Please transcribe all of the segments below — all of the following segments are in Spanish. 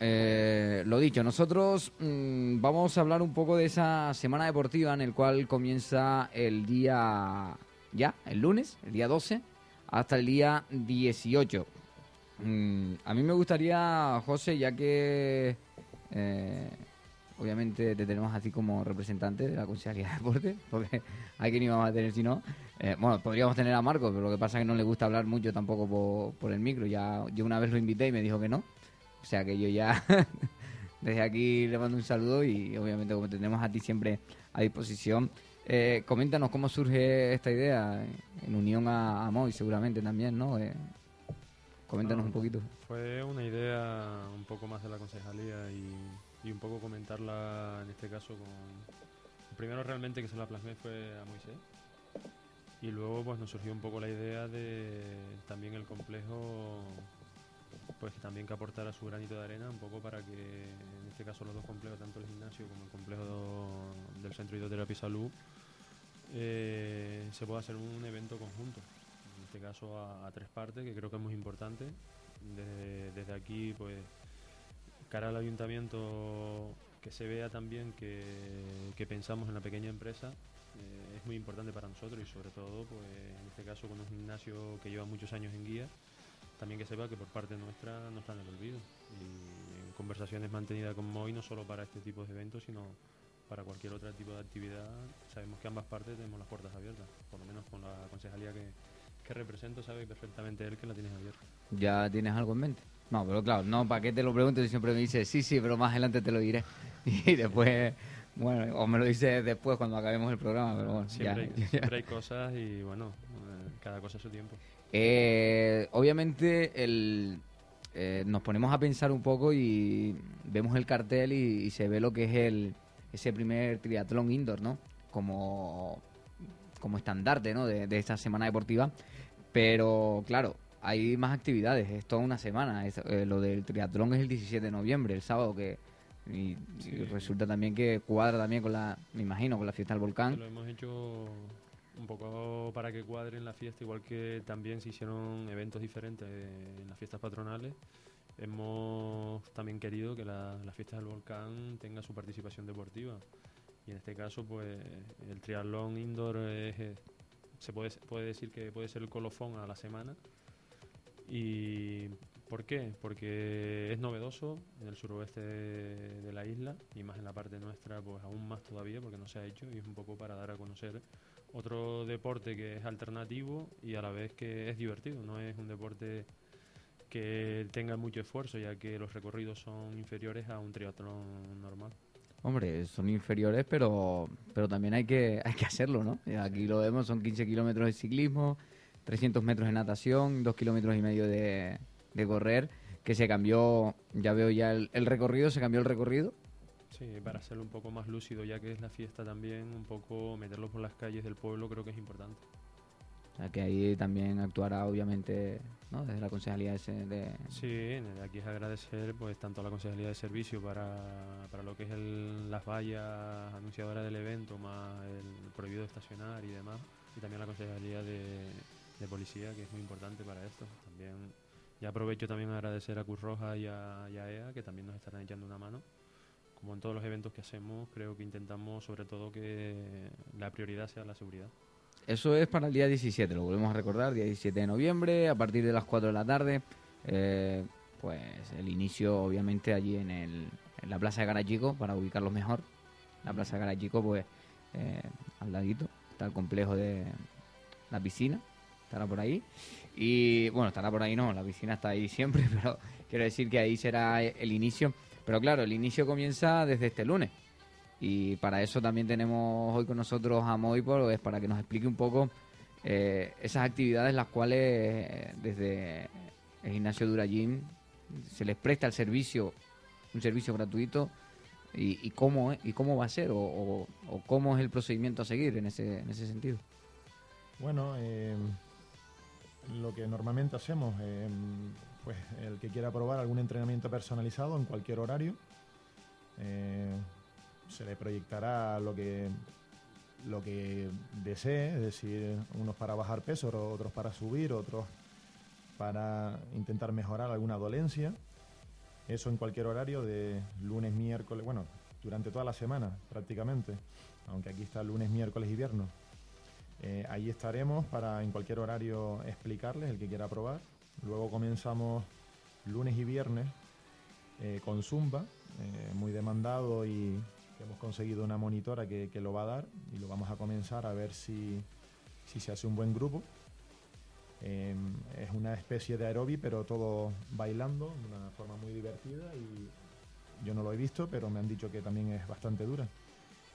eh, lo dicho, nosotros mm, vamos a hablar un poco de esa semana deportiva en el cual comienza el día, ya, el lunes, el día 12, hasta el día 18. Mm, a mí me gustaría, José, ya que eh, obviamente te tenemos así como representante de la Consejería de Deporte, porque que ni vamos a tener si no. Eh, bueno, podríamos tener a Marco, pero lo que pasa es que no le gusta hablar mucho tampoco por, por el micro. Ya yo una vez lo invité y me dijo que no. O sea que yo ya desde aquí le mando un saludo y obviamente como tenemos a ti siempre a disposición. Eh, coméntanos cómo surge esta idea en unión a, a Moy seguramente también, ¿no? Eh, coméntanos un poquito. Fue una idea un poco más de la concejalía y, y un poco comentarla en este caso con... El primero realmente que se la plasmé fue a Moisés y luego pues nos surgió un poco la idea de también el complejo pues también que aportara su granito de arena un poco para que en este caso los dos complejos, tanto el gimnasio como el complejo del Centro de Hidroterapia y Salud, eh, se pueda hacer un evento conjunto, en este caso a, tres partes, que creo que es muy importante. Desde, aquí, pues, cara al ayuntamiento, que se vea también que, que pensamos en la pequeña empresa, eh, es muy importante para nosotros y sobre todo, pues, en este caso con un gimnasio que lleva muchos años en guía, también que sepa que por parte nuestra no está en el olvido. Y en conversaciones mantenidas con MOI, no solo para este tipo de eventos, sino para cualquier otro tipo de actividad, sabemos que ambas partes tenemos las puertas abiertas, por lo menos con la concejalía que, que represento, sabe perfectamente él que la tienes abierta. ¿Ya tienes algo en mente? No, pero claro, no, ¿para qué te lo pregunto? Y siempre me dices, sí, sí, pero más adelante te lo diré. Y después, bueno, o me lo dices después cuando acabemos el programa, pero bueno, siempre, ya, hay, siempre hay cosas y bueno, cada cosa a su tiempo. Eh, obviamente el, eh, nos ponemos a pensar un poco y vemos el cartel y, y, se ve lo que es el ese primer triatlón indoor, ¿no? Como, como estandarte, ¿no? De, de esta semana deportiva. Pero claro, hay más actividades, es toda una semana. Es, eh, lo del triatlón es el 17 de noviembre, el sábado que y, sí. y, resulta también que cuadra también con la, me imagino, con la fiesta del volcán. Lo hemos hecho un poco para que cuadre en la fiesta, igual que también se hicieron eventos diferentes en las fiestas patronales. Hemos también querido que la, la fiesta del volcán tenga su participación deportiva. Y en este caso, pues el triatlón indoor es, se puede, puede decir que puede ser el colofón a la semana. ¿Y qué? Porque es novedoso en el suroeste de, de, la isla y más en la parte nuestra, pues aún más todavía porque no se ha hecho y es un poco para dar a conocer otro deporte que es alternativo y a la vez que es divertido, no es un deporte que tenga mucho esfuerzo ya que los recorridos son inferiores a un triatlón normal. Hombre, son inferiores, pero pero también hay que hay que hacerlo, ¿no? Aquí lo vemos, son 15 kilómetros de ciclismo, 300 metros de natación, 2 kilómetros y medio de, de correr, que se cambió, ya veo ya el, el, recorrido, se cambió el recorrido. Sí, para hacerlo un poco más lúcido, ya que es la fiesta también, un poco meterlo por las calles del pueblo creo que es importante. O sea, que ahí también actuará obviamente ¿no? desde la Concejalía de. Sí, aquí es agradecer pues tanto a la Concejalía de Servicio para, para lo que es el, las vallas anunciadoras del evento, más el prohibido de estacionar y demás, y también a la Concejalía de, de Policía, que es muy importante para esto. También ya aprovecho también a agradecer a Cruz Roja y a, y EA, que también nos estarán echando una mano. Como en todos los eventos que hacemos, creo que intentamos sobre todo que la prioridad sea la seguridad. Eso es para el día 17, lo volvemos a recordar, día 17 de noviembre, a partir de las 4 de la tarde. Eh, pues el inicio, obviamente, allí en, el, en la Plaza de Garachico, para ubicarlos mejor. La Plaza de Garachico, pues eh, al ladito, está el complejo de la piscina, estará por ahí. Y bueno, estará por ahí no, la piscina está ahí siempre, pero quiero decir que ahí será el inicio. Pero claro, el inicio comienza desde este lunes. Y para eso también tenemos hoy con nosotros a Moy, pues para que nos explique un poco eh, esas actividades las cuales eh, desde el gimnasio Duragym se les presta el servicio, un servicio gratuito y, y cómo y cómo va a ser o, o, o, cómo es el procedimiento a seguir en ese, en ese sentido. Bueno, eh, lo que normalmente hacemos, eh, pues el que quiera probar algún entrenamiento personalizado en cualquier horario, eh, se le proyectará lo que lo que desee, es decir, unos para bajar peso, otros para subir, otros para intentar mejorar alguna dolencia. Eso en cualquier horario de lunes, miércoles, bueno, durante toda la semana prácticamente, aunque aquí está lunes, miércoles y viernes. Eh, ahí estaremos para en cualquier horario explicarles el que quiera probar. Luego comenzamos lunes y viernes eh, con Zumba, eh, muy demandado y hemos conseguido una monitora que, lo va a dar y lo vamos a comenzar a ver si, si se hace un buen grupo. Em, es una especie de aerobi, pero todo bailando de una forma muy divertida y yo no lo he visto, pero me han dicho que también es bastante dura.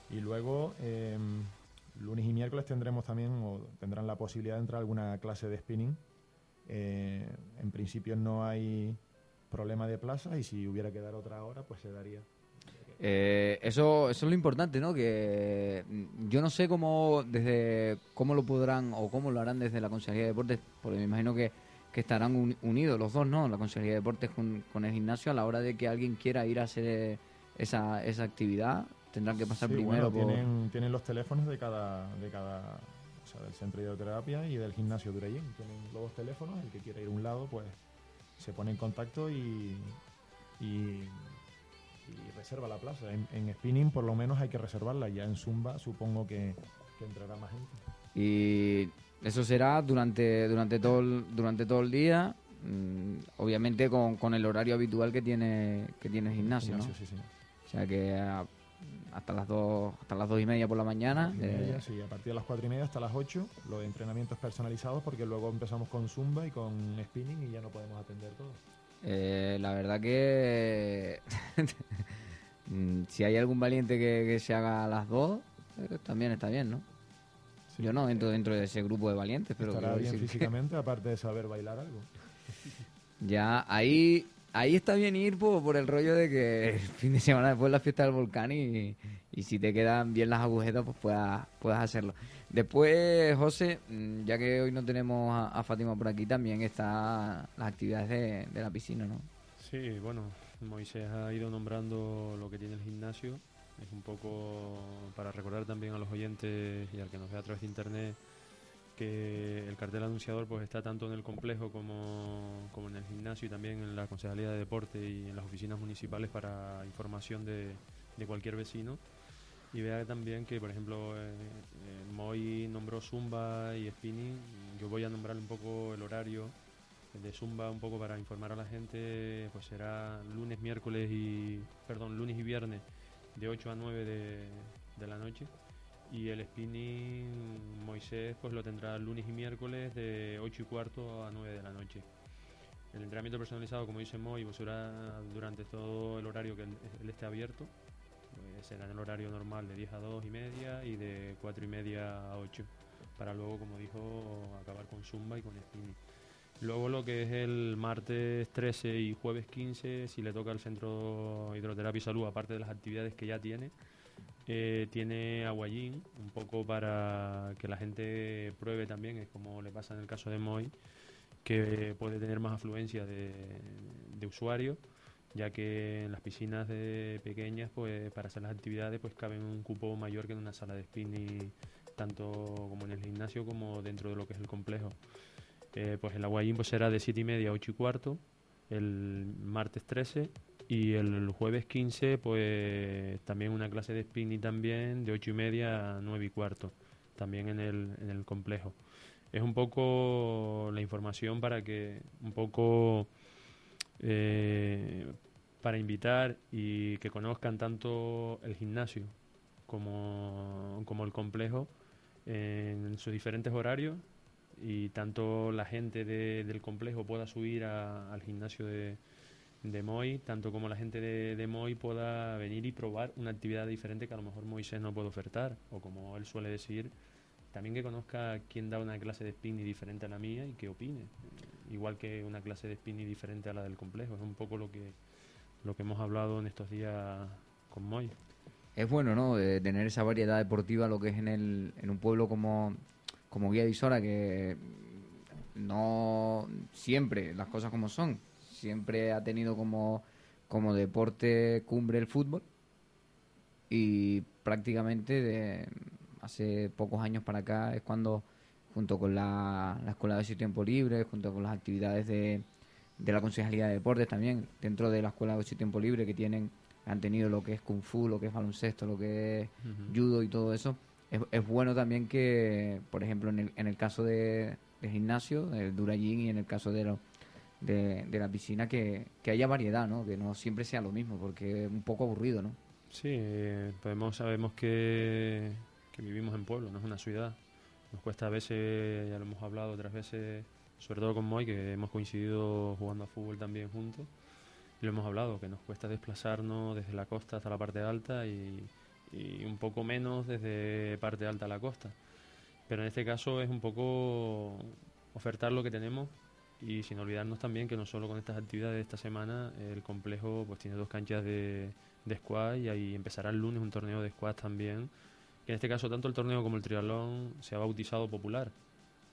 Y luego, em, lunes y miércoles tendremos también, o tendrán la posibilidad de entrar a alguna clase de spinning. Eh, en principio no hay problema de plaza y si hubiera que dar otra hora, pues se daría. Eh, eso, eso es lo importante, ¿no? Que mm, yo no sé cómo desde cómo lo podrán o cómo lo harán desde la Consejería de Deportes, porque me imagino que, estarán unidos los dos, ¿no? La Consejería de Deportes con, el gimnasio a la hora de que alguien quiera ir a hacer esa, esa actividad, tendrán que pasar primero por... Tienen, tienen los teléfonos de cada, de cada, o sea, del centro de hidroterapia y del gimnasio de Urayín. Tienen los dos teléfonos, el que quiera ir a un lado, pues se pone en contacto y, y y reserva la plaza. En, spinning por lo menos hay que reservarla, ya en zumba supongo que, entrará más gente. Y eso será durante, durante, todo, el, durante todo el día, mm, obviamente con, con, el horario habitual que tiene, que tiene el gimnasio, ¿no? O sea que hasta las dos hasta las dos y media por la mañana. Eh, sí, a partir de las cuatro y media hasta las ocho, los entrenamientos personalizados porque luego empezamos con zumba y con spinning y ya no podemos atender todo. Eh, la verdad que mm, si hay algún valiente que, se haga a las dos, eh, también está bien, ¿no? Yo no entro dentro de ese grupo de valientes, pero... Estará bien físicamente, aparte de saber bailar algo. Ya, ahí ahí está bien ir por, el rollo de que el fin de semana después la fiesta del volcán y, y si te quedan bien las agujetas, pues puedas, puedas hacerlo. Después, José, mm, ya que hoy no tenemos a, Fátima por aquí, también están las actividades de, la piscina, ¿no? Sí, bueno, Moisés ha ido nombrando lo que tiene el gimnasio. Es un poco para recordar también a los oyentes y al que nos vea a través de internet que el cartel anunciador pues está tanto en el complejo como, como en el gimnasio y también en la Concejalía de Deporte y en las oficinas municipales para información de, de cualquier vecino y vea también que, por ejemplo, eh, eh, Moy nombró Zumba y Spinning. Yo voy a nombrar un poco el horario de Zumba un poco para informar a la gente. Pues será lunes, miércoles y. Perdón, lunes y viernes de 8 a 9 de, la noche. Y el spinning Moisés pues lo tendrá lunes y miércoles de 8 y cuarto a 9 de la noche. El entrenamiento personalizado, como dice Moy, pues será durante todo el horario que él esté abierto será en el horario normal de 10 a 2 y media y de 4 y media a 8 para luego, como dijo, acabar con Zumba y con Spinning. Luego lo que es el martes 13 y jueves 15, si le toca al Centro Hidroterapia y Salud, aparte de las actividades que ya tiene, eh, tiene aguayín, un poco para que la gente pruebe también, es como le pasa en el caso de Moy, que puede tener más afluencia de, usuarios ya que en las piscinas de pequeñas, pues para hacer las actividades, pues cabe un cupo mayor que en una sala de spinning, tanto como en el gimnasio como dentro de lo que es el complejo. Eh, pues el aguayín pues será de 7 y media a 8 y cuarto, el martes 13 y el jueves 15 pues también una clase de spinning también de 8 y media a 9 y cuarto, también en el, en el complejo. Es un poco la información para que un poco eh, para invitar y que conozcan tanto el gimnasio como, como el complejo en sus diferentes horarios y tanto la gente del complejo pueda subir al gimnasio de, de Moy, tanto como la gente de, Moy pueda venir y probar una actividad diferente que a lo mejor Moisés no puede ofertar, o como él suele decir, también que conozca quién da una clase de spinning diferente a la mía y que opine, igual que una clase de spinning diferente a la del complejo, es un poco lo que lo que hemos hablado en estos días con Moy. Es bueno, ¿no? De tener esa variedad deportiva, lo que es en, el, en un pueblo como, como Guía de Isora, que no siempre las cosas como son. Siempre ha tenido como, como deporte cumbre el fútbol y prácticamente de hace pocos años para acá es cuando junto con la, la escuela de su tiempo libre, junto con las actividades de, de la Concejalía de Deportes también, dentro de la Escuela de y Tiempo Libre que tienen, han tenido lo que es Kung Fu, lo que es baloncesto, lo que es judo y todo eso. Es, es bueno también que, por ejemplo, en el, en el caso de, de gimnasio, el Durallín y en el caso de, lo- de, de la piscina, que, que haya variedad, ¿no? Que no siempre sea lo mismo, porque es un poco aburrido, ¿no? Sí, eh, podemos, sabemos que, que vivimos en pueblo, no es una ciudad. Nos cuesta a veces, ya lo hemos hablado otras veces, sobre todo con Moy, que hemos coincidido jugando a fútbol también juntos. Y lo hemos hablado, que nos cuesta desplazarnos desde la costa hasta la parte alta y, y un poco menos desde parte alta a la costa. Pero en este caso es un poco ofertar lo que tenemos y sin olvidarnos también que no solo con estas actividades de esta semana, el complejo pues tiene dos canchas de, de squash y ahí empezará el lunes un torneo de squash también. Que en este caso tanto el torneo como el triatlón se ha bautizado popular,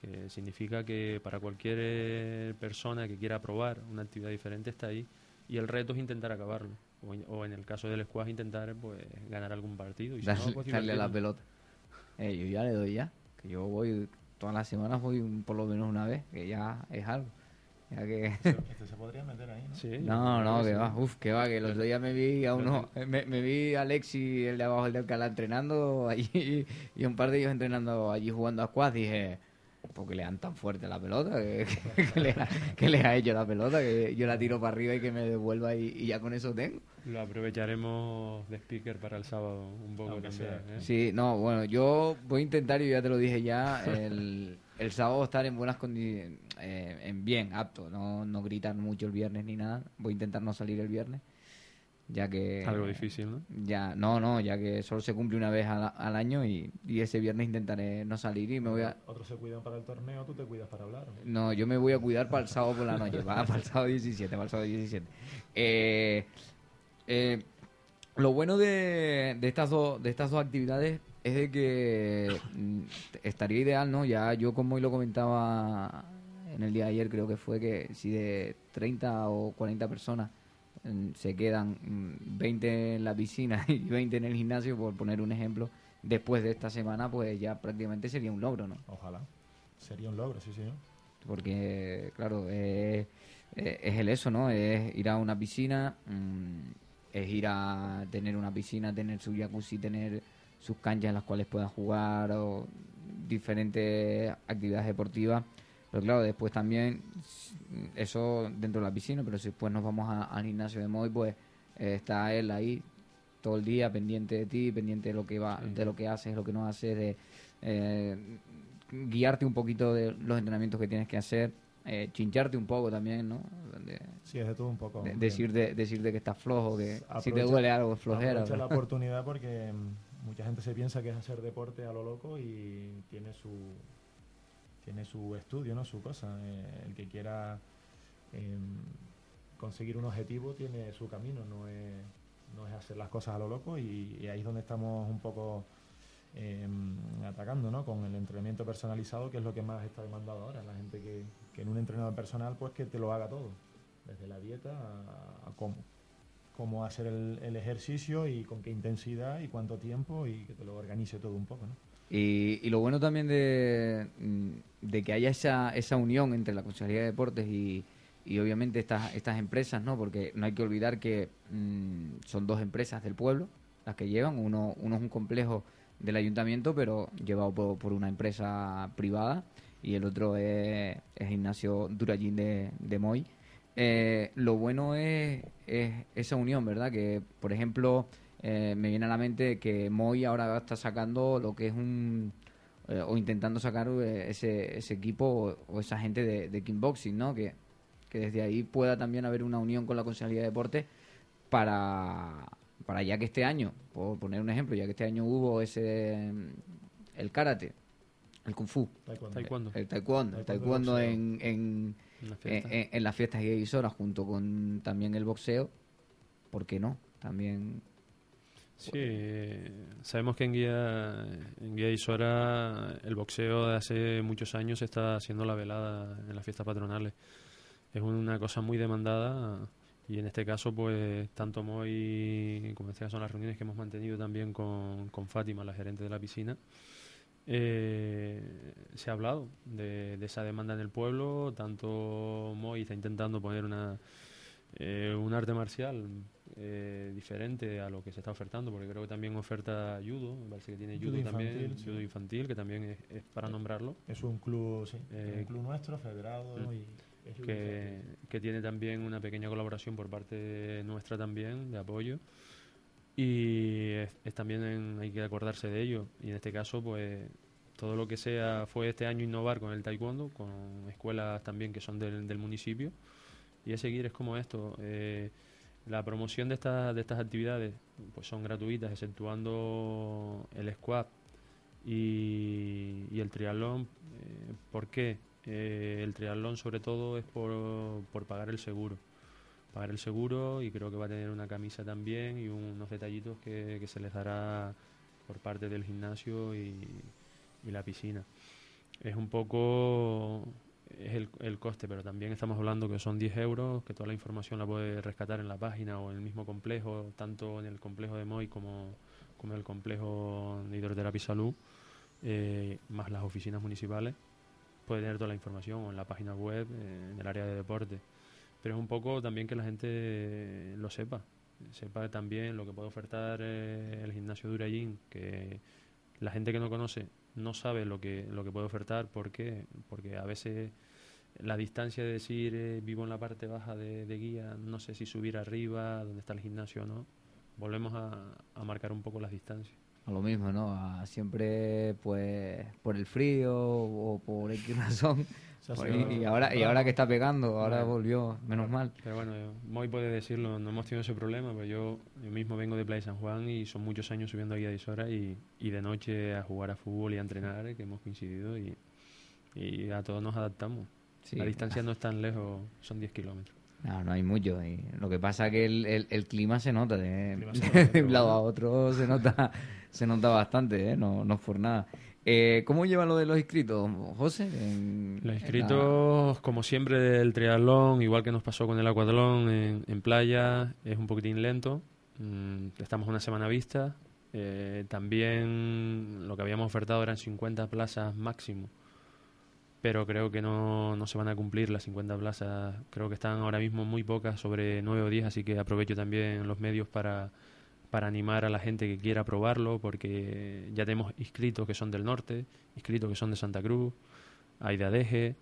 que significa que para cualquier eh, persona que quiera probar una actividad diferente está ahí y el reto es intentar acabarlo. O en, o en el caso del squash intentar pues ganar algún partido y si no, Darle, pues darle a la divertirnos. pelota. Eh, yo ya le doy ya, que yo voy todas las semanas, voy por lo menos una vez, que ya es algo. Ya que... Este, este se podría meter ahí, ¿no? Sí, No, no, que va, uf, que va, que el otro día me vi a uno, me, me vi a Alexi, el de abajo, el de Alcalá, entrenando allí, y un par de ellos entrenando allí jugando a squash, dije, ¿por qué le dan tan fuerte la pelota? ¿Qué, qué le ha, le ha hecho la pelota? Que yo la tiro para arriba y que me devuelva y, y ya con eso tengo. Lo aprovecharemos de speaker para el sábado un poco Aunque también. sea. ¿eh? Sí, no, bueno, yo voy a intentar, y ya te lo dije ya, el, el sábado estar en buenas condiciones, en bien, apto, no, no gritar mucho el viernes ni nada. Voy a intentar no salir el viernes, ya que... Algo difícil, ¿no? Ya, no, no, ya que solo se cumple una vez al, al año y, y ese viernes intentaré no salir y me voy a... Otros se cuidan para el torneo, tú te cuidas para hablar. ¿no? No, yo me voy a cuidar para el sábado por la noche, para, para el sábado 17, para el sábado 17. Eh, eh, lo bueno de, de estas dos, de estas dos actividades es de que mm, estaría ideal, ¿no? Ya yo como hoy lo comentaba en el día de ayer, creo que fue que si de 30 o 40 personas mm, se quedan mm, 20 en la piscina y 20 en el gimnasio, por poner un ejemplo, después de esta semana, pues ya prácticamente sería un logro, ¿no? Ojalá. Sería un logro, sí, señor. porque claro eh, eh, es el eso no es ir a una piscina mm, es ir a tener una piscina tener su jacuzzi tener sus canchas en las cuales puedan jugar o diferentes actividades deportivas pero claro después también eso dentro de la piscina pero si después nos vamos a- al gimnasio de Moy pues eh, está él ahí todo el día pendiente de ti pendiente de lo que va Sí. de lo que haces lo que no haces de eh, guiarte un poquito de los entrenamientos que tienes que hacer, eh, chincharte un poco también, ¿no? De- Sí, es de todo un poco. de- decirte, decirte que estás flojo, que si te duele algo es flojera. Aprovecha la oportunidad porque mucha gente se piensa que es hacer deporte a lo loco y tiene su tiene su estudio, ¿no? Su cosa. Eh, el que quiera em, conseguir un objetivo tiene su camino, no es, no es hacer las cosas a lo loco y, ahí es donde estamos un poco em, atacando, ¿no? Con el entrenamiento personalizado, que es lo que más está demandado ahora. La gente que, que en un entrenador personal, pues que te lo haga todo. Desde la dieta a cómo cómo hacer el, el ejercicio y con qué intensidad y cuánto tiempo y que te lo organice todo un poco, ¿no? Y, lo bueno también de, de que haya esa, esa unión entre la Consejería de Deportes y, y obviamente estas, estas empresas, ¿no? Porque no hay que olvidar que mm, son dos empresas del pueblo las que llevan. Uno, uno es un complejo del ayuntamiento, pero llevado por, por una empresa privada, y el otro es el gimnasio Durallín de, de Moy. Eh, lo bueno es, es esa unión, ¿verdad? Que, por ejemplo, eh, me viene a la mente que Moy ahora está sacando lo que es un... eh, o intentando sacar eh, ese, ese equipo o, o esa gente de, de kickboxing, ¿no? Que, que desde ahí pueda también haber una unión con la Consejería de Deportes para, para ya que este año, por poner un ejemplo, ya que este año hubo ese... el karate, el kung fu, Taekwondo. Taekwondo. el taekwondo, el Taekwondo taekwondo en, en, en la en, las fiestas y junto con también el boxeo, ¿por qué no? También Sí, eh, sabemos que en Guía, en Guía Isora el boxeo de hace muchos años está haciendo la velada en las fiestas patronales. Es una cosa muy demandada y en este caso, pues, tanto Moy como en este caso en las reuniones que hemos mantenido también con, con Fátima, la gerente de la piscina, eh, se ha hablado de, esa demanda en el pueblo, tanto Moy está intentando poner una, eh, un arte marcial eh, diferente a lo que se está ofertando, porque creo que también oferta judo, me parece que tiene judo, también, judo infantil, que también es, para nombrarlo. Es un club, sí, un club nuestro, federado mm. y que, que, tiene también una pequeña colaboración por parte nuestra también, de apoyo. Y es, también hay que acordarse de ello. Y en este caso, pues todo lo que sea fue este año innovar con el taekwondo, con escuelas también que son del, del municipio. Y es seguir, es como esto. Eh, la promoción de, estas de estas actividades pues son gratuitas, exceptuando el squat y, y el triatlón. Eh, ¿Por qué? Eh, el triatlón sobre todo es por, por pagar el seguro. Pagar el seguro y creo que va a tener una camisa también y unos detallitos que, que se les dará por parte del gimnasio y, y la piscina. Es un poco es el, el, coste, pero también estamos hablando que son 10 euros, que toda la información la puede rescatar en la página o en el mismo complejo, tanto en el complejo de MOI como, como en el complejo de hidroterapia y salud, eh, más las oficinas municipales puede tener toda la información o en la página web, eh, en el área de deporte. Pero es un poco también que la gente lo sepa, sepa también lo que puede ofertar eh, el gimnasio de Urayín, que la gente que no conoce no sabe lo que, lo que puede ofertar, ¿por qué? Porque a veces la distancia de decir eh, vivo en la parte baja de, guía, no sé si subir arriba, donde está el gimnasio o no, volvemos a marcar un poco las distancias a lo mismo, ¿no? A siempre, pues, por el frío o por X razón. Y, ahora, y ahora que está pegando, ahora volvió, menos mal. Pero bueno, Moy puede decirlo, no hemos tenido ese problema, pero yo, yo mismo vengo de Playa San Juan y son muchos años subiendo aquí a Isora y, y de noche a jugar a fútbol y a entrenar, que hemos coincidido y, y a todos nos adaptamos. La distancia no es tan lejos, son 10 kilómetros. No, no hay mucho. Y lo que pasa es que el, el, el clima se nota, de, de un lado a otro se nota, se nota bastante, ¿eh? no, no es por nada. Eh, ¿Cómo llevan lo de los inscritos, José? los inscritos, como siempre, del triatlón, igual que nos pasó con el acuatlón en, en playa, es un poquitín lento. Mm, estamos una semana vista. Eh, también lo que habíamos ofertado eran 50 plazas máximo pero creo que no, no se van a cumplir las 50 plazas. Creo que están ahora mismo muy pocas, sobre 9 o 10, así que aprovecho también los medios para, para animar a la gente que quiera probarlo, porque ya tenemos inscritos que son del norte, inscritos que son de Santa Cruz, hay de Adeje,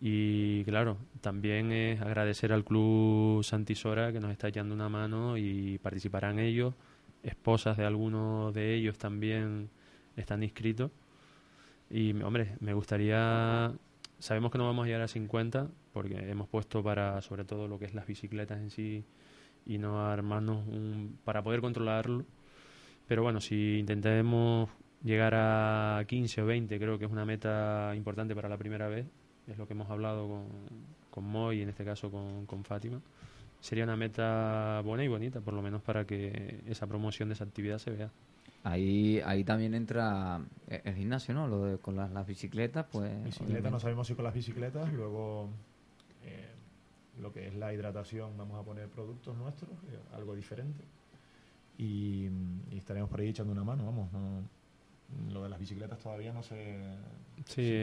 y claro, también es agradecer al Club Santisora que nos está echando una mano y participarán ellos, esposas de algunos de ellos también están inscritos. Y, hombre, me gustaría... Sabemos que no vamos a llegar a 50 porque hemos puesto para, sobre todo, lo que es las bicicletas en sí y no armarnos un, para poder controlarlo. Pero bueno, si intentemos llegar a 15 o 20, creo que es una meta importante para la primera vez. Es lo que hemos hablado con, con Moy y en este caso con, con Fátima. Sería una meta buena y bonita, por lo menos para que esa promoción de esa actividad se vea. Ahí, ahí también entra el gimnasio, ¿no? Lo de, con las, bicicletas, pues... Bicicletas, no sabemos si con las bicicletas, luego eh, lo que es la hidratación, vamos a poner productos nuestros, eh, algo diferente. Y, estaremos por ahí echando una mano, vamos. lo de las bicicletas todavía no se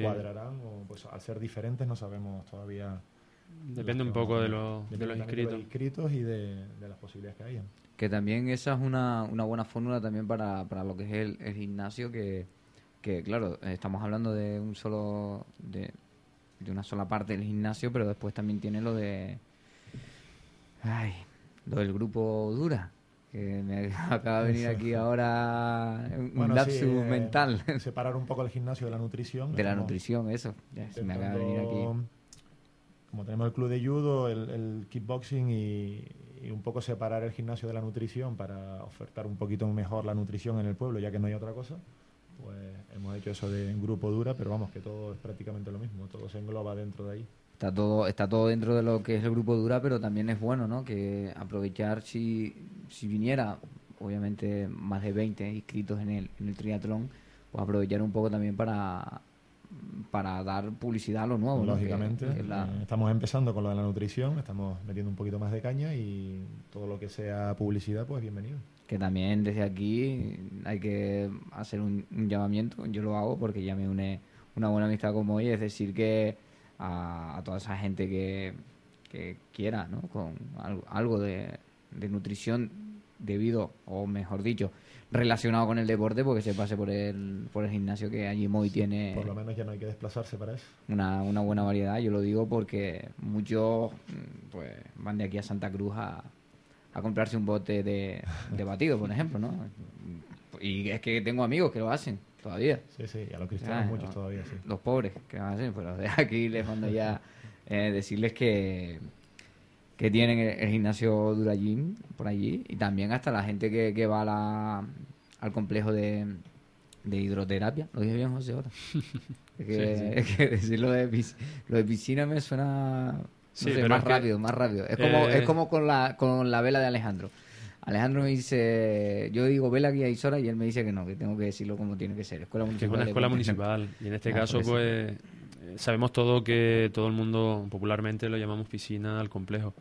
cuadrarán, o pues al ser diferentes no sabemos todavía... Depende un poco de, los inscritos. inscritos y de, de las posibilidades que hayan. Que también esa es una, una buena fórmula también para, para lo que es el, gimnasio, que, que, claro, estamos hablando de un solo, de, de una sola parte del gimnasio, pero después también tiene lo de, ay, lo del grupo Dura, que me acaba de venir aquí ahora un lapsus eh, mental. Separar un poco el gimnasio de la nutrición. De la nutrición, eso. me acaba de venir aquí. Como tenemos el club de judo, el, el kickboxing y, y un poco separar el gimnasio de la nutrición para ofertar un poquito mejor la nutrición en el pueblo, ya que no hay otra cosa, pues hemos hecho eso de grupo dura, pero vamos, que todo es prácticamente lo mismo, todo se engloba dentro de ahí. Está todo, está todo dentro de lo que es el grupo dura, pero también es bueno, ¿no? Que aprovechar si, si viniera, obviamente, más de 20 inscritos en el, en el triatlón, pues aprovechar un poco también para, para dar publicidad a lo nuevo. ¿no? Lógicamente, Que- que la- eh, estamos empezando con lo de la nutrición, estamos metiendo un poquito más de caña y todo lo que sea publicidad, pues bienvenido. Que también desde aquí hay que hacer un, un llamamiento, yo lo hago porque ya me une una buena amistad como hoy, es decir, que a, a toda esa gente que, que quiera, ¿no? Con algo, algo de, de nutrición debido, o mejor dicho, relacionado con el deporte, porque se pase por el, por el gimnasio que allí Moy tiene Por lo menos ya no hay que desplazarse para eso. una, una buena variedad. Yo lo digo porque muchos pues van de aquí a Santa Cruz a, a comprarse un bote de, de batido, por ejemplo, ¿no? Y es que tengo amigos que lo hacen todavía. Sí, sí, y a los cristianos Ah, muchos no. todavía, sí. Los pobres que van a hacer, pero de aquí les mando ya eh, decirles que que tienen el, el gimnasio Durallín por allí y también hasta la gente que, que va a la- al complejo de, de hidroterapia. ¿Lo dije bien, José? Ahora. Es que, Sí, sí. es que decir lo de, lo de piscina me suena no Sí, sé, más que- rápido, más rápido. Es como, Eh, es como con, la, con la vela de Alejandro. Alejandro me dice, yo digo vela guía y Sora y él me dice que no, que tengo que decirlo como tiene que ser. Escuela que es municipal. una escuela municipal y en este Ah, caso pues eh, sabemos todo que todo el mundo popularmente lo llamamos piscina al complejo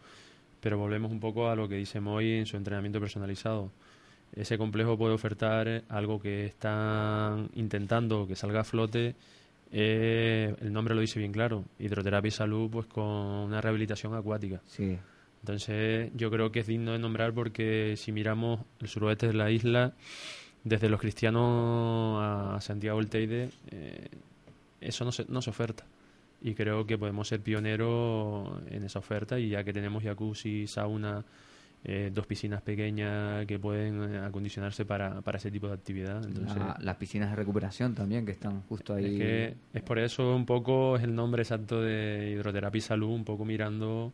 pero volvemos un poco a lo que dice Moy en su entrenamiento personalizado ese complejo puede ofertar algo que están intentando que salga a flote eh, el nombre lo dice bien claro. Hidroterapia y salud pues con una rehabilitación acuática. Sí, entonces yo creo que es digno de nombrar porque si miramos el suroeste de la isla, desde los cristianos a Santiago del Teide, eh, eso no se, no se oferta. Y creo que podemos ser pioneros en esa oferta y ya que tenemos jacuzzi, sauna, eh, dos piscinas pequeñas que pueden eh, acondicionarse para, para ese tipo de actividad. Entonces, La- las piscinas de recuperación también, que están justo ahí. es que es por eso un poco es el nombre exacto de hidroterapia y salud, un poco mirando,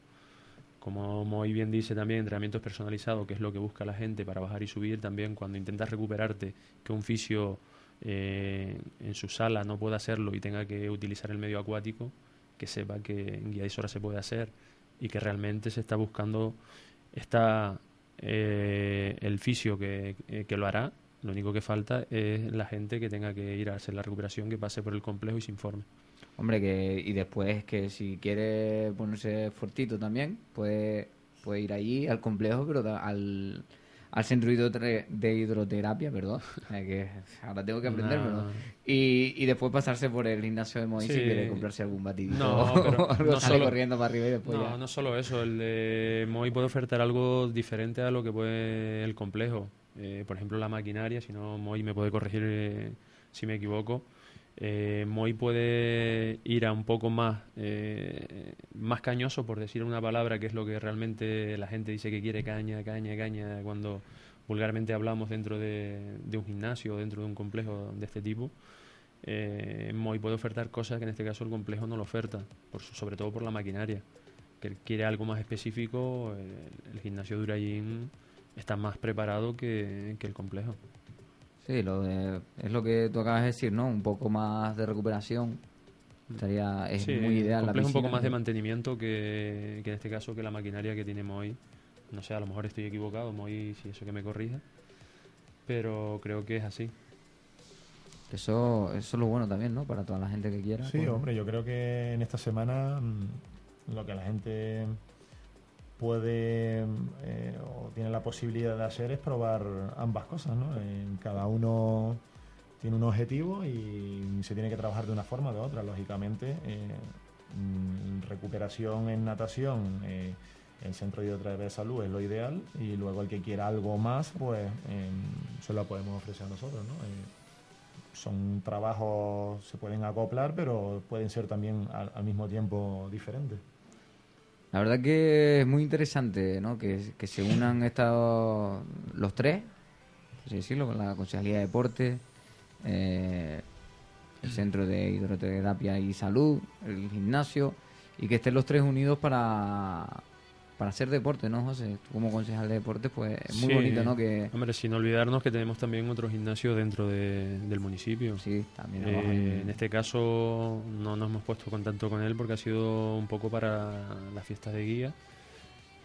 como muy bien dice también, entrenamientos personalizados, que es lo que busca la gente para bajar y subir también cuando intentas recuperarte, que un fisio eh, en su sala no pueda hacerlo y tenga que utilizar el medio acuático, que sepa que en guía y se puede hacer y que realmente se está buscando está eh, el fisio que, eh, que lo hará. Lo único que falta es la gente que tenga que ir a hacer la recuperación, que pase por el complejo y se informe. Hombre, que y después que si quiere ponerse fortito también, puede, puede ir allí al complejo, pero al, al centro de hidroterapia, perdón. Que ahora tengo que aprendérmelo. Nah. Y, y después pasarse por el gimnasio de Moy si Sí. quiere comprarse algún batidito No, pero algo, no sale solo- corriendo para arriba y después No, ya. no solo eso, el de Moy puede ofertar algo diferente a lo que puede el complejo. Eh, por ejemplo, la maquinaria, si no, Moy me puede corregir eh, si me equivoco. Eh, Moy puede ir a un poco más, eh, más cañoso, por decir una palabra, que es lo que realmente la gente dice que quiere caña, caña, caña, cuando vulgarmente hablamos dentro de, un gimnasio o dentro de un complejo de este tipo. Eh, Moy puede ofertar cosas que en este caso el complejo no lo oferta, por sobre todo por la maquinaria. Que quiere algo más específico, el, el gimnasio de está más preparado que el complejo. Sí, lo de- es lo que tú acabas de decir, ¿no? Un poco más de recuperación. Estaría, es Sí, muy ideal la complejo un poco piscina, más de mantenimiento que, que en este caso que la maquinaria que tiene Moy. No sé, a lo mejor estoy equivocado, Moy, si eso que me corrija. Pero creo que es así. Eso, eso es lo bueno también, ¿no? Para toda la gente que quiera. Sí, pues, hombre, yo creo que en esta semana mm, lo que la gente puede eh, o tiene la posibilidad de hacer es probar ambas cosas, ¿no? En cada uno tiene un objetivo y se tiene que trabajar de una forma o de otra, lógicamente. eh, mm, recuperación en natación, eh, el centro de hidroterapia de salud es lo ideal y luego el que quiera algo más, pues em, se lo podemos ofrecer a nosotros, ¿no? Son trabajos, se pueden acoplar, pero pueden ser también al mismo tiempo diferentes. La verdad que es muy interesante, ¿no? Que, que se unan estos, los tres, por así decirlo, con la Concejalía de Deporte, eh, el Centro de Hidroterapia y Salud, el gimnasio, y que estén los tres unidos para, para hacer deporte, ¿no, José? Tú como concejal de deporte, pues es muy Sí. bonito, ¿no? Que Hombre, sin olvidarnos que tenemos también otro gimnasio dentro de- del municipio. sí, también Eh, abajo en- en este caso no nos hemos puesto contacto con él porque ha sido un poco para las fiestas de guía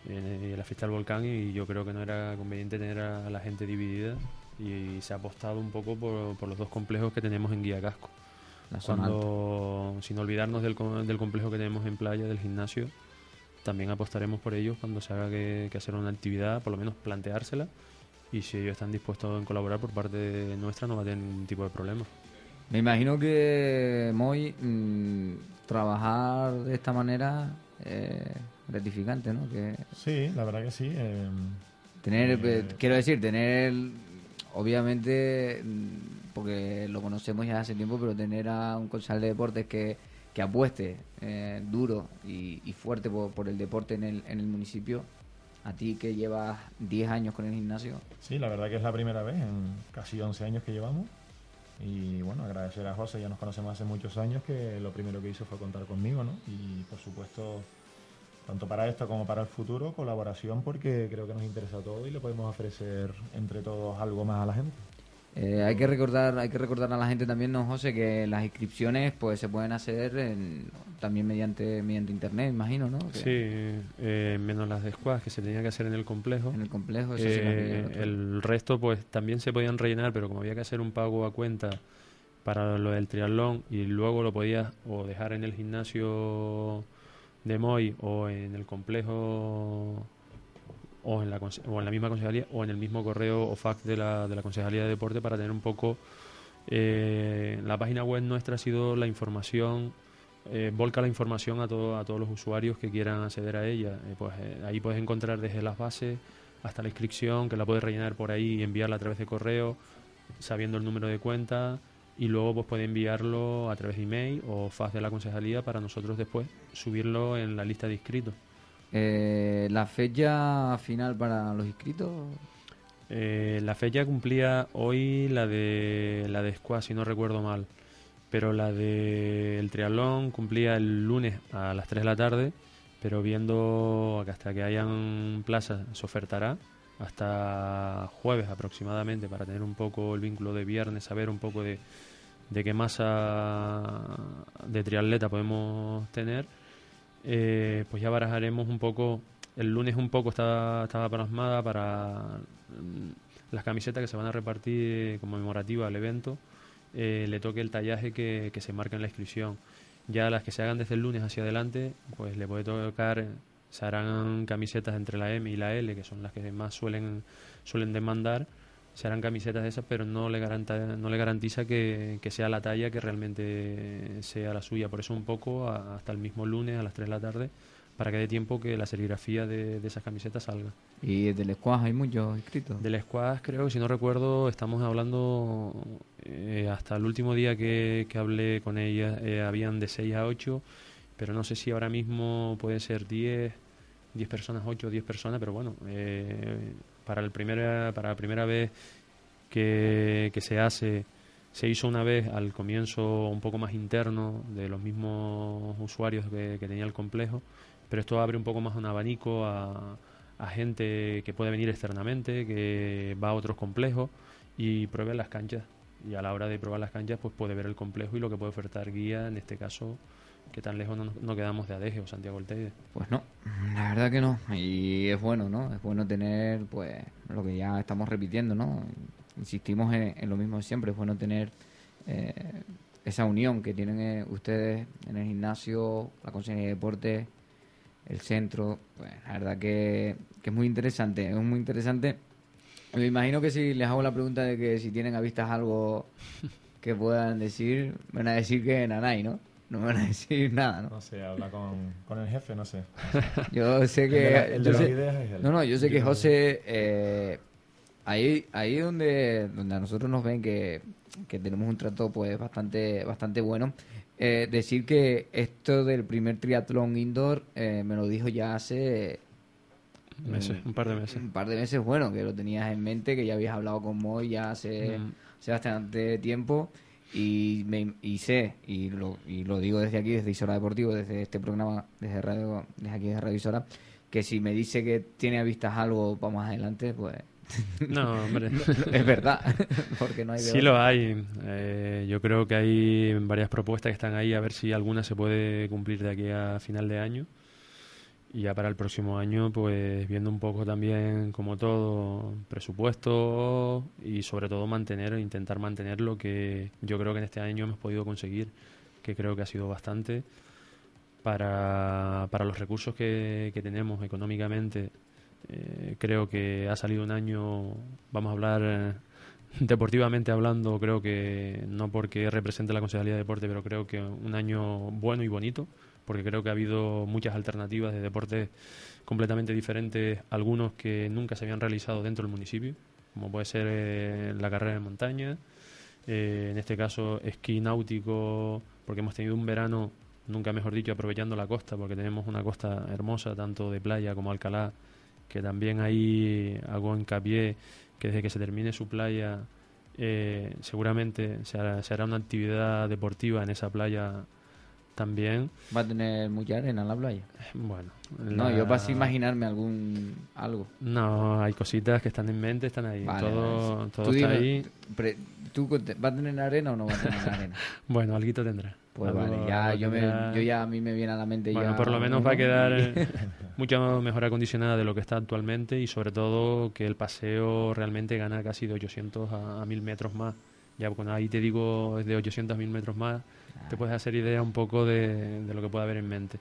eh, y la fiesta del volcán y yo creo que no era conveniente tener a la gente dividida y se ha apostado un poco por, por los dos complejos que tenemos en guía casco. La zona cuando, sin olvidarnos del, del complejo que tenemos en playa, del gimnasio, también apostaremos por ellos cuando se haga que, que hacer una actividad, por lo menos planteársela. Y si ellos están dispuestos en colaborar por parte de nuestra, no va a tener ningún tipo de problema. Me imagino que, Moy, mm, trabajar de esta manera es gratificante, ¿no? Que Sí, la verdad que sí. eh, tener, Eh, eh, quiero decir, tener, obviamente, mm, porque lo conocemos ya hace tiempo, pero tener a un concejal de deportes que, que apueste eh, duro y, fuerte por, el deporte en el, en el municipio, a ti que llevas 10 años con el gimnasio, Sí, la verdad que es la primera vez en casi 11 años que llevamos. Y bueno, agradecer a José, ya nos conocemos hace muchos años, que lo primero que hizo fue contar conmigo, ¿no? Y por supuesto, tanto para esto como para el futuro, colaboración porque creo que nos interesa todo y le podemos ofrecer entre todos algo más a la gente. Eh, hay que recordar, hay que recordar a la gente también, no José, que las inscripciones pues se pueden hacer en- también mediante mediante internet, imagino, ¿no? Que Sí, eh, menos las de squash que se tenía que hacer en el complejo. En el complejo, eso sí Eh, otro. el resto pues también se podían rellenar, pero como había que hacer un pago a cuenta para lo del triatlón y luego lo podías o dejar en el gimnasio de Moy o en el complejo o en la, o en la misma concejalía o en el mismo correo o fax de la, de la concejalía de deporte para tener un poco eh, la página web nuestra ha sido la información eh, volca la información a, todo, a todos los usuarios que quieran acceder a ella. Eh, pues eh, ahí puedes encontrar desde las bases hasta la inscripción, que la puedes rellenar por ahí y enviarla a través de correo, sabiendo el número de cuenta, y luego pues puede enviarlo a través de email o fax de la concejalía para nosotros después subirlo en la lista de inscritos. Eh, la fecha final para los inscritos, Eh, la fecha cumplía hoy la de la de squash, si no recuerdo mal. Pero la del triatlón cumplía el lunes a las 3 de la tarde. Pero viendo que hasta que hayan plazas se ofertará hasta jueves aproximadamente para tener un poco el vínculo de viernes, saber un poco de, de qué masa de triatleta podemos tener. Eh, pues ya barajaremos un poco el lunes un poco estaba, estaba plasmada para mm, las camisetas que se van a repartir conmemorativa al evento. Eh, le toque el tallaje que, que se marca en la inscripción. Ya las que se hagan desde el lunes hacia adelante pues le puede tocar se harán camisetas entre la M y la L que son las que más suelen suelen demandar se harán camisetas de esas pero no le garantiza, no le garantiza que, que sea la talla que realmente sea la suya por eso un poco a- hasta el mismo lunes a las 3 de la tarde para que dé tiempo que la serigrafía de, de esas camisetas salga. y del squash hay muchos inscritos. Del squash creo que si no recuerdo estamos hablando eh, hasta el último día que, que hablé con ella eh, habían de 6 a 8 pero no sé si ahora mismo puede ser 10 10 personas 8 o 10 personas pero bueno eh, para el primera para la primera vez que, que se hace se hizo una vez al comienzo un poco más interno de los mismos usuarios que, que tenía el complejo, pero esto abre un poco más un abanico a, a gente que puede venir externamente, que va a otros complejos y pruebe las canchas. Y a la hora de probar las canchas, pues puede ver el complejo y lo que puede ofertar guía, en este caso, que tan lejos no, no quedamos de Adeje o Santiago Teide. Pues no, la verdad que no. Y es bueno, ¿no? Es bueno tener, pues, lo que ya estamos repitiendo, ¿no? Insistimos en, lo mismo siempre. Es bueno tener eh, esa unión que tienen eh, ustedes en el gimnasio, la Consejería de Deportes, el centro. Pues la verdad que, que es muy interesante. Es muy interesante. Me imagino que si les hago la pregunta de que si tienen a vistas algo que puedan decir, van a decir que Nanay, ¿no? No me van a decir nada, ¿no? No sé, habla con, con el jefe, no sé. Yo sé El de que. la- el de yo sé- ideas es él. no, no, yo sé que José. eh, ahí ahí donde, donde a nosotros nos ven que, que tenemos un trato pues bastante bastante bueno. eh, decir que esto del primer triatlón indoor eh, me lo dijo ya hace Meses, un par de meses. un par de meses, bueno, que lo tenías en mente, que ya habías hablado con Moy ya hace, Mm. hace bastante tiempo y, me, y sé, y lo, y lo digo desde aquí, desde Isora Deportivo, desde este programa, desde radio, desde aquí de Radio Isora, que si me dice que tiene a vistas algo para más adelante, pues No, hombre. es verdad, porque no hay Sí lo hay. Eh, yo creo que hay varias propuestas que están ahí a ver si alguna se puede cumplir de aquí a final de año. Y ya para el próximo año, pues viendo un poco también, como todo, presupuesto y sobre todo mantener, intentar mantener lo que yo creo que en este año hemos podido conseguir, que creo que ha sido bastante para, para los recursos que, que tenemos económicamente. Eh, creo que ha salido un año, vamos a hablar eh, deportivamente hablando, creo que no porque represente la Consejería de Deporte, pero creo que un año bueno y bonito porque creo que ha habido muchas alternativas de deportes completamente diferentes, algunos que nunca se habían realizado dentro del municipio, como puede ser eh, la carrera de montaña, eh, en este caso esquí náutico, porque hemos tenido un verano, nunca mejor dicho, aprovechando la costa, porque tenemos una costa hermosa, tanto de playa como Alcalá, que también ahí hago hincapié que desde que se termine su playa, eh, seguramente se hará una actividad deportiva en esa playa también. ¿Va a tener mucha arena en la playa? Bueno. No, yo paso a imaginarme algún algo. No, hay cositas que están en mente, están ahí. todo todo está ahí. ¿Tú va a tener arena o no va a tener arena? bueno, algo tendrá. Pues vale, ya, yo, me, yo ya a mí me viene a la mente bueno, por lo menos va a quedar mucho mejor acondicionada de lo que está actualmente y sobre todo que el paseo realmente gana casi de 800 a, a 1000 metros más. Ya cuando ahí te digo es de 800 a 1000 metros más, te puedes hacer idea un poco de, lo que puede haber en mente.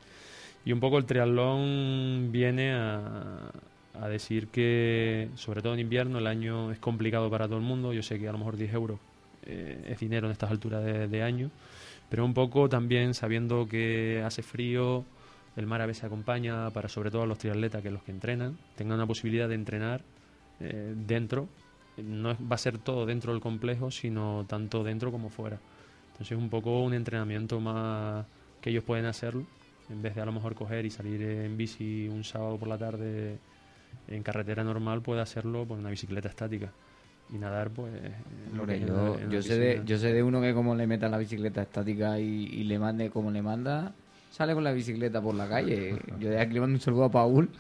Y un poco el triatlón viene a, a, decir que, sobre todo en invierno, el año es complicado para todo el mundo. Yo sé que a lo mejor 10 euros eh, es dinero en estas alturas de, año, pero un poco también sabiendo que hace frío, el mar a veces acompaña para sobre todo a los triatletas que los que entrenan tengan una posibilidad de entrenar eh, dentro. No va a ser todo dentro del complejo, sino tanto dentro como fuera. Entonces es un poco un entrenamiento más que ellos pueden hacerlo, en vez de a lo mejor coger y salir en bici un sábado por la tarde en carretera normal, puede hacerlo con una bicicleta estática. Y nadar, pues. yo, sé de, yo sé de uno que, como le meta la bicicleta estática y, le mande como le manda, sale con la bicicleta por la calle. Yo aquí le mando un saludo a Paul.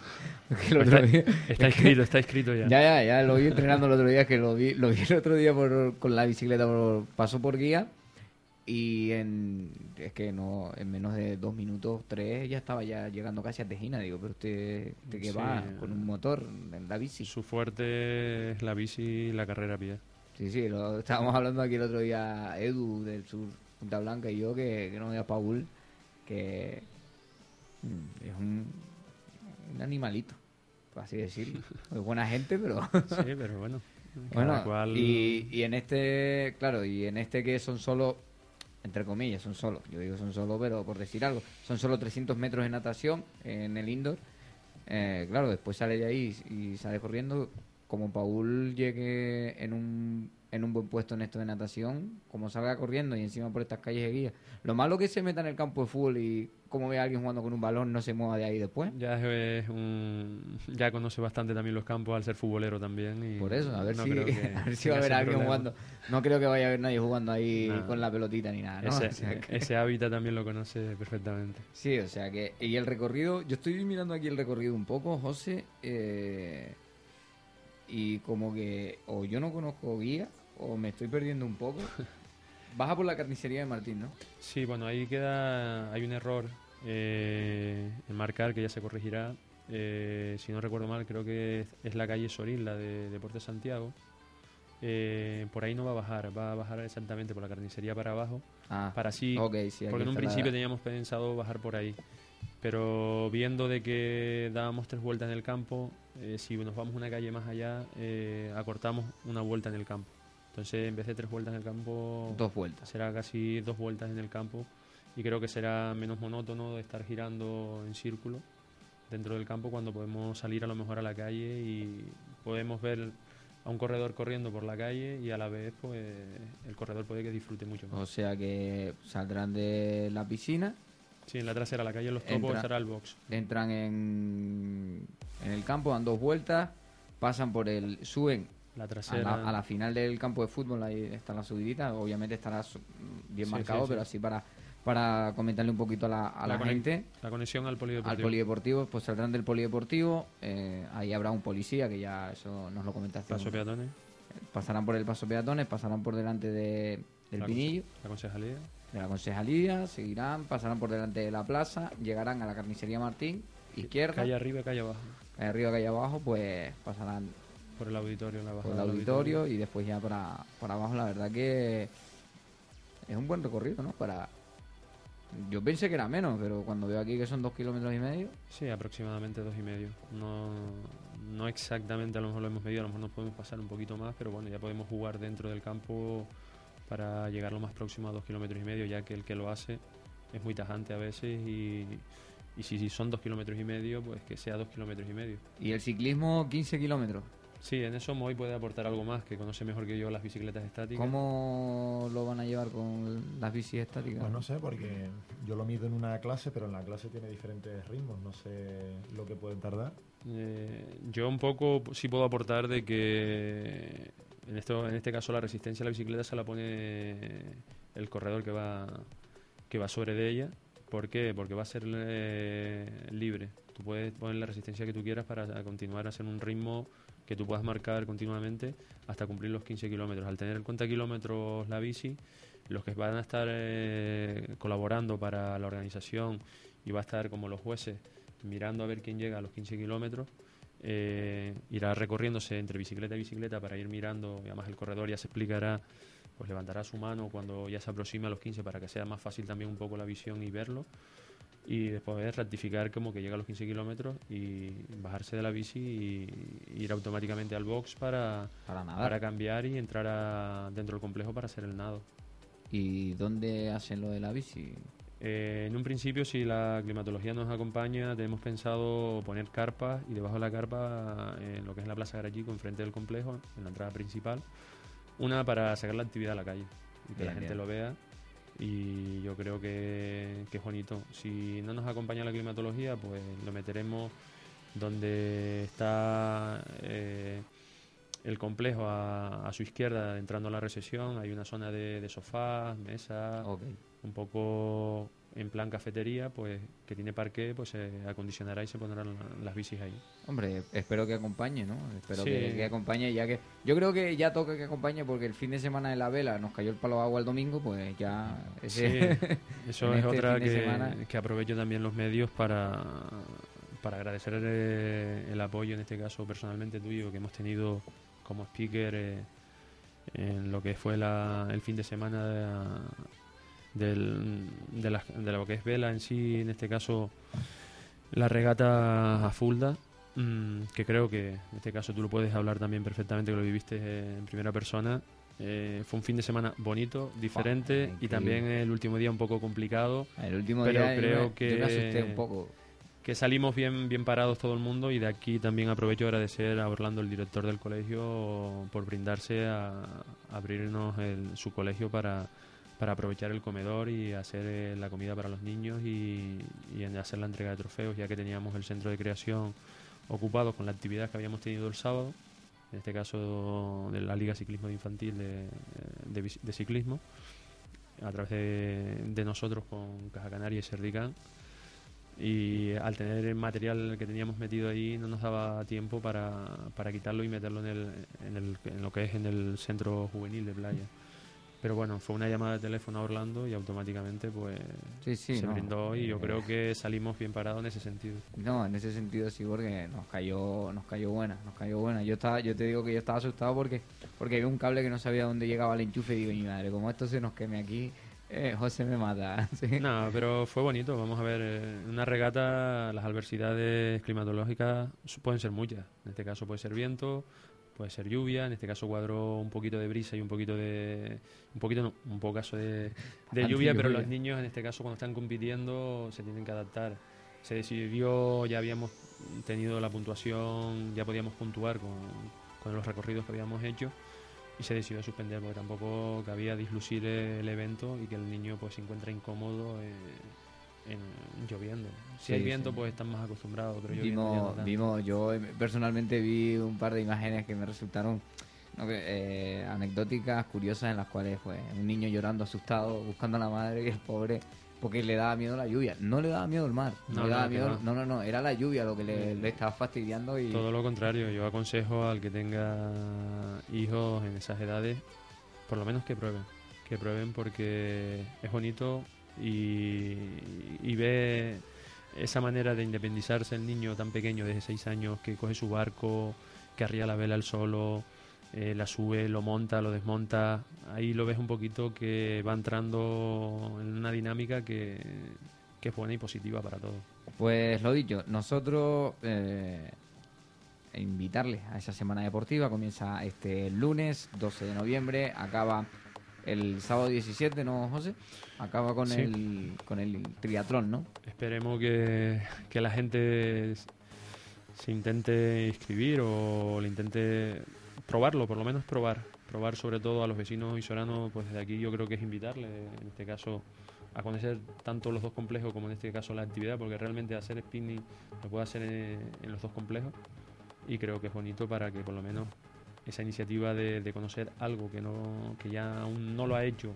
está, escrito, está escrito ya. Ya, ya, ya lo vi entrenando el otro día, que lo vi, lo vi el otro día por, con la bicicleta, por, pasó por guía y en, es que no, en menos de dos minutos, tres, ya estaba ya llegando casi a Tejina. Digo, pero usted, ¿de qué va? Con un motor en la bici. Su fuerte es la bici y la carrera a pie. Sí, sí, lo estábamos hablando aquí el otro día, Edu del sur, Punta Blanca y yo, que, que no veía Paul, que mm, es un, un animalito, por así decirlo. Es buena gente, pero... sí, pero bueno. Bueno, y, y en este, claro, y en este que son solo entre comillas, son solo, yo digo son solo, pero por decir algo, son solo 300 metros de natación en el indoor. Eh, claro, después sale de ahí y sale corriendo. Como Paul llegue en un en un buen puesto en esto de natación, como salga corriendo y encima por estas calles de guía. Lo malo que se meta en el campo de fútbol y como ve a alguien jugando con un balón no se mueva de ahí después. Ya es un, ya conoce bastante también los campos al ser futbolero también. Y por eso, a ver, si, a ver si va a haber alguien jugando. No creo que vaya a haber nadie jugando ahí con la pelotita ni nada. Ese, hábitat también lo conoce perfectamente. Sí, o sea que. Y el recorrido, yo estoy mirando aquí el recorrido un poco, José. Eh, y como que o yo no conozco guía o me estoy perdiendo un poco. Baja por la carnicería de Martín, ¿no? Sí, bueno, ahí queda, hay un error eh, en marcar que ya se corregirá. Eh, si no recuerdo mal, creo que es, la calle Soril, la de Deporte Santiago. Eh, por ahí no va a bajar, va a bajar exactamente por la carnicería para abajo. Ah, para así, porque en un principio teníamos pensado bajar por ahí. Pero viendo de que dábamos tres vueltas en el campo, si nos vamos una calle más allá, acortamos una vuelta en el campo. Entonces, en vez de tres vueltas en el campo, dos vueltas. Será casi dos vueltas en el campo y creo que será menos monótono de estar girando en círculo dentro del campo cuando podemos salir a lo mejor a la calle y podemos ver a un corredor corriendo por la calle y a la vez pues el corredor puede que disfrute mucho más. O sea que saldrán de la piscina. Sí, en la trasera, la calle Los Topos será el box. Entran en, en el campo, dan dos vueltas, pasan por el, suben la trasera. A la, final del campo de fútbol ahí está la subidita, obviamente estará bien marcado, pero así para para comentarle un poquito a la, a la, gente. La conexión al polideportivo. Al polideportivo, pues saldrán del polideportivo, eh, ahí habrá un policía, que ya eso nos lo comentaste. Paso peatones. Pasarán por el paso peatones, pasarán por delante de, del Pinillo. La concejalía. De la concejalía, seguirán, pasarán por delante de la plaza, llegarán a la carnicería Martín izquierda, Calle arriba, calle abajo. calle arriba, calle abajo, pues pasarán Por el auditorio, la por el del auditorio y después ya para, para abajo. La verdad que es un buen recorrido, ¿no? Para Yo pensé que era menos, pero cuando veo aquí que son dos kilómetros y medio, Sí, aproximadamente dos y medio. No, no exactamente, a lo mejor lo hemos medido, a lo mejor nos podemos pasar un poquito más, pero bueno, ya podemos jugar dentro del campo para llegar lo más próximo a dos kilómetros y medio, ya que el que lo hace es muy tajante a veces y, y si, si son dos kilómetros y medio, pues que sea dos kilómetros y medio. y el ciclismo 15 kilómetros. Sí, en eso Moy puede aportar algo más, que conoce mejor que yo las bicicletas estáticas. ¿Cómo lo van a llevar con las bicis estáticas? Pues no sé, porque yo lo mido en una clase, pero en la clase tiene diferentes ritmos. No sé lo que pueden tardar. Eh, yo un poco sí puedo aportar de que en esto en este caso la resistencia a la bicicleta se la pone el corredor que va que va sobre de ella ¿por qué? porque va a ser eh, libre tú puedes poner la resistencia que tú quieras para continuar a hacer un ritmo que tú puedas marcar continuamente hasta cumplir los 15 kilómetros al tener en cuenta kilómetros la bici los que van a estar eh, colaborando para la organización y va a estar como los jueces mirando a ver quién llega a los 15 kilómetros. eh, irá recorriéndose entre bicicleta y bicicleta para ir mirando, y además el corredor ya se explicará, pues levantará su mano cuando ya se aproxime a los 15 para que sea más fácil también un poco la visión y verlo. Y después rectificar como que llega a los 15 kilómetros y bajarse de la bici y ir automáticamente al box para, Para nadar. para cambiar y entrar a- dentro del complejo para hacer el nado. ¿Y dónde hacen lo de la bici? Eh, en un principio, si la climatología nos acompaña, tenemos pensado poner carpas y debajo de la carpa, eh, en lo que es la Plaza Garachico, enfrente del complejo, en la entrada principal, una para sacar la actividad a la calle y que Bien, la gente bien. lo vea. Y yo creo que, que es bonito. Si no nos acompaña la climatología, pues lo meteremos donde está eh, el complejo a, a su izquierda, entrando a la recesión. Hay una zona de, de sofás, mesas un poco en plan cafetería, pues que tiene parqué, pues se acondicionará y se pondrán la- las bicis ahí. Hombre, espero que acompañe, ¿no? Espero Sí. que, que acompañe, ya que yo creo que ya toca que acompañe porque el fin de semana de la vela nos cayó el palo agua el domingo, pues ya ese Sí, eso es este otra semana. que aprovecho también los medios para, para agradecer eh, el apoyo, en este caso personalmente tuyo, que hemos tenido como speaker eh, en lo que fue la- el fin de semana de, del- de, la- de lo que es vela en sí, en este caso la regata a Fulda, mm, que creo que en este caso tú lo puedes hablar también perfectamente, que lo viviste en primera persona. Eh, fue un fin de semana bonito, diferente y increíble. también el último día un poco complicado, el último Pero día creo me- que- yo me asusté un poco. que salimos bien, bien parados todo el mundo y de aquí también aprovecho a agradecer a Orlando, el director del colegio, por brindarse a, a abrirnos el- su colegio para, para aprovechar el comedor y hacer eh, la comida para los niños y, y hacer la entrega de trofeos, ya que teníamos el centro de creación ocupado con la actividad que habíamos tenido el sábado, en este caso de la Liga Ciclismo de Infantil de, de bici- de ciclismo, a través de, de nosotros con Caja Canaria y Serdicán y al tener el material que teníamos metido ahí no nos daba tiempo para, para quitarlo y meterlo en, el, en, el, en lo que es en el centro juvenil de playa. Pero bueno, fue una llamada de teléfono a Orlando y automáticamente pues Sí, sí, se no, brindó y yo eh, creo que salimos bien parados en ese sentido. No, en ese sentido sí, porque nos cayó, nos cayó buena, nos cayó buena. Yo estaba, yo te digo que yo estaba asustado porque, porque había un cable que no sabía dónde llegaba el enchufe y digo, mi madre, como esto se nos queme aquí, eh, José me mata. Sí. No, pero fue bonito. Vamos a ver, eh, en una regata las adversidades climatológicas pueden ser muchas. En este caso puede ser viento, puede ser lluvia. En este caso cuadró un poquito de brisa y un poquito de... Un poquito, no, un poco caso de, de lluvia, pero los niños en este caso cuando están compitiendo se tienen que adaptar. Se decidió, ya habíamos tenido la puntuación, ya podíamos puntuar con, con los recorridos que habíamos hecho y se decidió suspender porque tampoco cabía dislucir el evento y que el niño pues se encuentra incómodo eh, en, lloviendo. Si Sí, hay viento sí. pues están más acostumbrados, pero no Vimos, vimos, yo eh, personalmente vi un par de imágenes que me resultaron no, eh, anecdóticas, curiosas, en las cuales pues un niño llorando asustado, buscando a la madre y el pobre, porque le daba miedo la lluvia. No le daba miedo el mar, no, No, le daba miedo, no, no, no, era la lluvia lo que le, le estaba fastidiando y Todo lo contrario, yo aconsejo al que tenga hijos en esas edades, por lo menos que prueben, que prueben porque es bonito y, ve esa manera de independizarse el niño tan pequeño desde 6 años que coge su barco, que arría la vela al solo, eh, la sube, lo monta, lo desmonta, ahí lo ves un poquito que va entrando en una dinámica que, que es buena y positiva para todos. Pues lo dicho, nosotros eh, invitarles a esa semana deportiva, comienza este lunes 12 de noviembre, acaba el sábado 17, ¿no, José? Acaba con, Sí. el, con el triatlón, ¿no? Esperemos que, que la gente se intente inscribir o le intente probarlo, por lo menos probar. Probar sobre todo a los vecinos isoranos, pues desde aquí yo creo que es invitarle, en este caso, a conocer tanto los dos complejos como en este caso la actividad, porque realmente hacer spinning lo puede hacer en, en los dos complejos y creo que es bonito para que por lo menos esa iniciativa de, de conocer algo que, no, que ya aún no lo ha hecho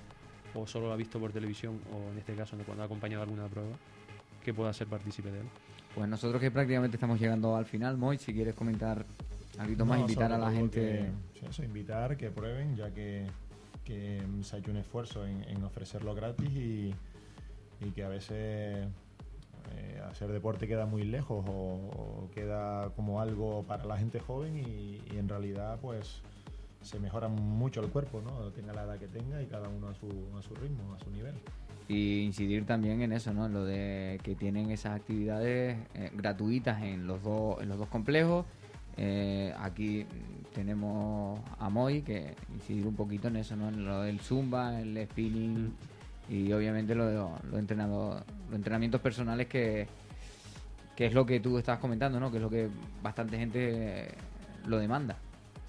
o solo lo ha visto por televisión o en este caso cuando ha acompañado alguna prueba, que pueda ser partícipe de él. Pues nosotros que prácticamente estamos llegando al final, Moy, si quieres comentar algo más, No, invitar a la gente... que- sí, eso, invitar, que prueben, ya que, que se ha hecho un esfuerzo en, en ofrecerlo gratis y, y que a veces eh, hacer deporte queda muy lejos o, o queda como algo para la gente joven y, y en realidad pues se mejora mucho el cuerpo, ¿no? Tenga la edad que tenga y cada uno a su, a su ritmo, a su nivel. Y incidir también en eso, ¿no? En lo de que tienen esas actividades eh, gratuitas en los dos en los dos complejos. Eh, aquí mm, tenemos a Moy que incidir un poquito en eso, ¿no? En lo del zumba, el spinning y obviamente lo los, entrenados- los entrenamientos personales que que es lo que tú estabas comentando, ¿no? Que es lo que bastante gente lo demanda.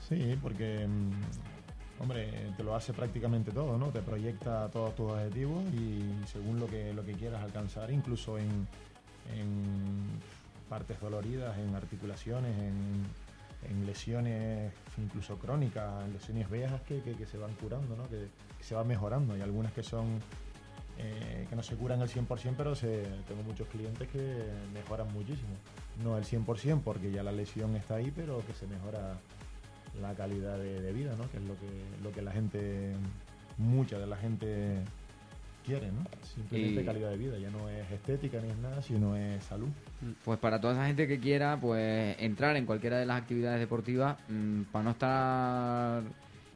Sí, porque, mm, hombre, te lo hace prácticamente todo, ¿no? Te proyecta todos tus objetivos y según lo que, lo que quieras alcanzar, incluso en, en partes doloridas, en articulaciones, en, lesiones incluso crónicas, en lesiones viejas que, que- se van curando, ¿no? Que, que se van mejorando. Hay algunas que son... eh, que no se curan al 100%, pero se, tengo muchos clientes que mejoran muchísimo. No al 100% porque ya la lesión está ahí, pero que se mejora la calidad de, de vida, ¿no? Que es lo que, lo que la gente, mucha de la gente quiere, ¿no? Simplemente Y- calidad de vida, ya no es estética ni es nada, sino es salud. Pues para toda esa gente que quiera pues entrar en cualquiera de las actividades deportivas, mm, para no estar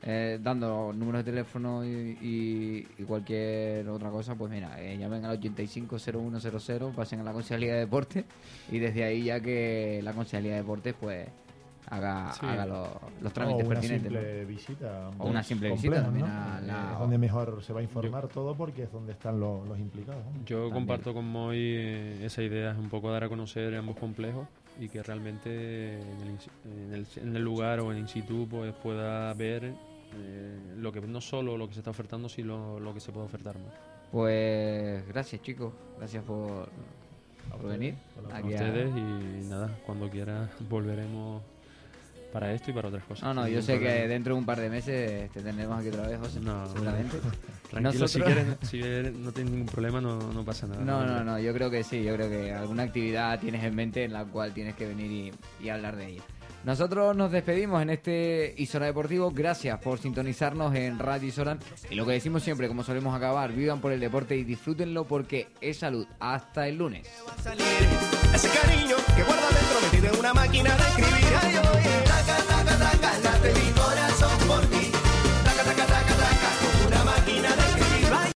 eh, dando números de teléfono y, y- y cualquier otra cosa, pues mira, eh, llamen al 850100, pasen a la Concejalía de Deportes y desde ahí ya que la Concejalía de Deportes pues haga, Sí. haga los, los o trámites una pertinentes. ¿no? simple visita. O una simple visita compleja, también ¿no? a la- Es donde mejor se va a informar todo porque es donde están los, los implicados. ¿no? Yo También. comparto con Moy eh, esa idea, es un poco dar a conocer ambos complejos y que realmente en el, en el, en el lugar o en in situ pues, pueda ver eh, lo que no solo lo que se está ofertando, sino lo que se puede ofertar más. Pues gracias chicos, gracias por, A por ustedes, venir. por la A Aquí a- ustedes y nada, cuando quiera volveremos para esto y para otras cosas. No, no, yo sé que dentro de un par de meses te tendremos aquí otra vez, José, No, seguramente. Tranquilo, si quieres, si no tienes ningún problema, no, no pasa nada. No, no, no, yo creo que sí, yo creo que alguna actividad tienes en mente en la cual tienes que venir y, y hablar de ella. Nosotros nos despedimos en este Isora Deportivo. Gracias por sintonizarnos en Radio Isora. Y lo que decimos siempre, como solemos acabar, vivan por el deporte y disfrútenlo porque es salud. Hasta el lunes.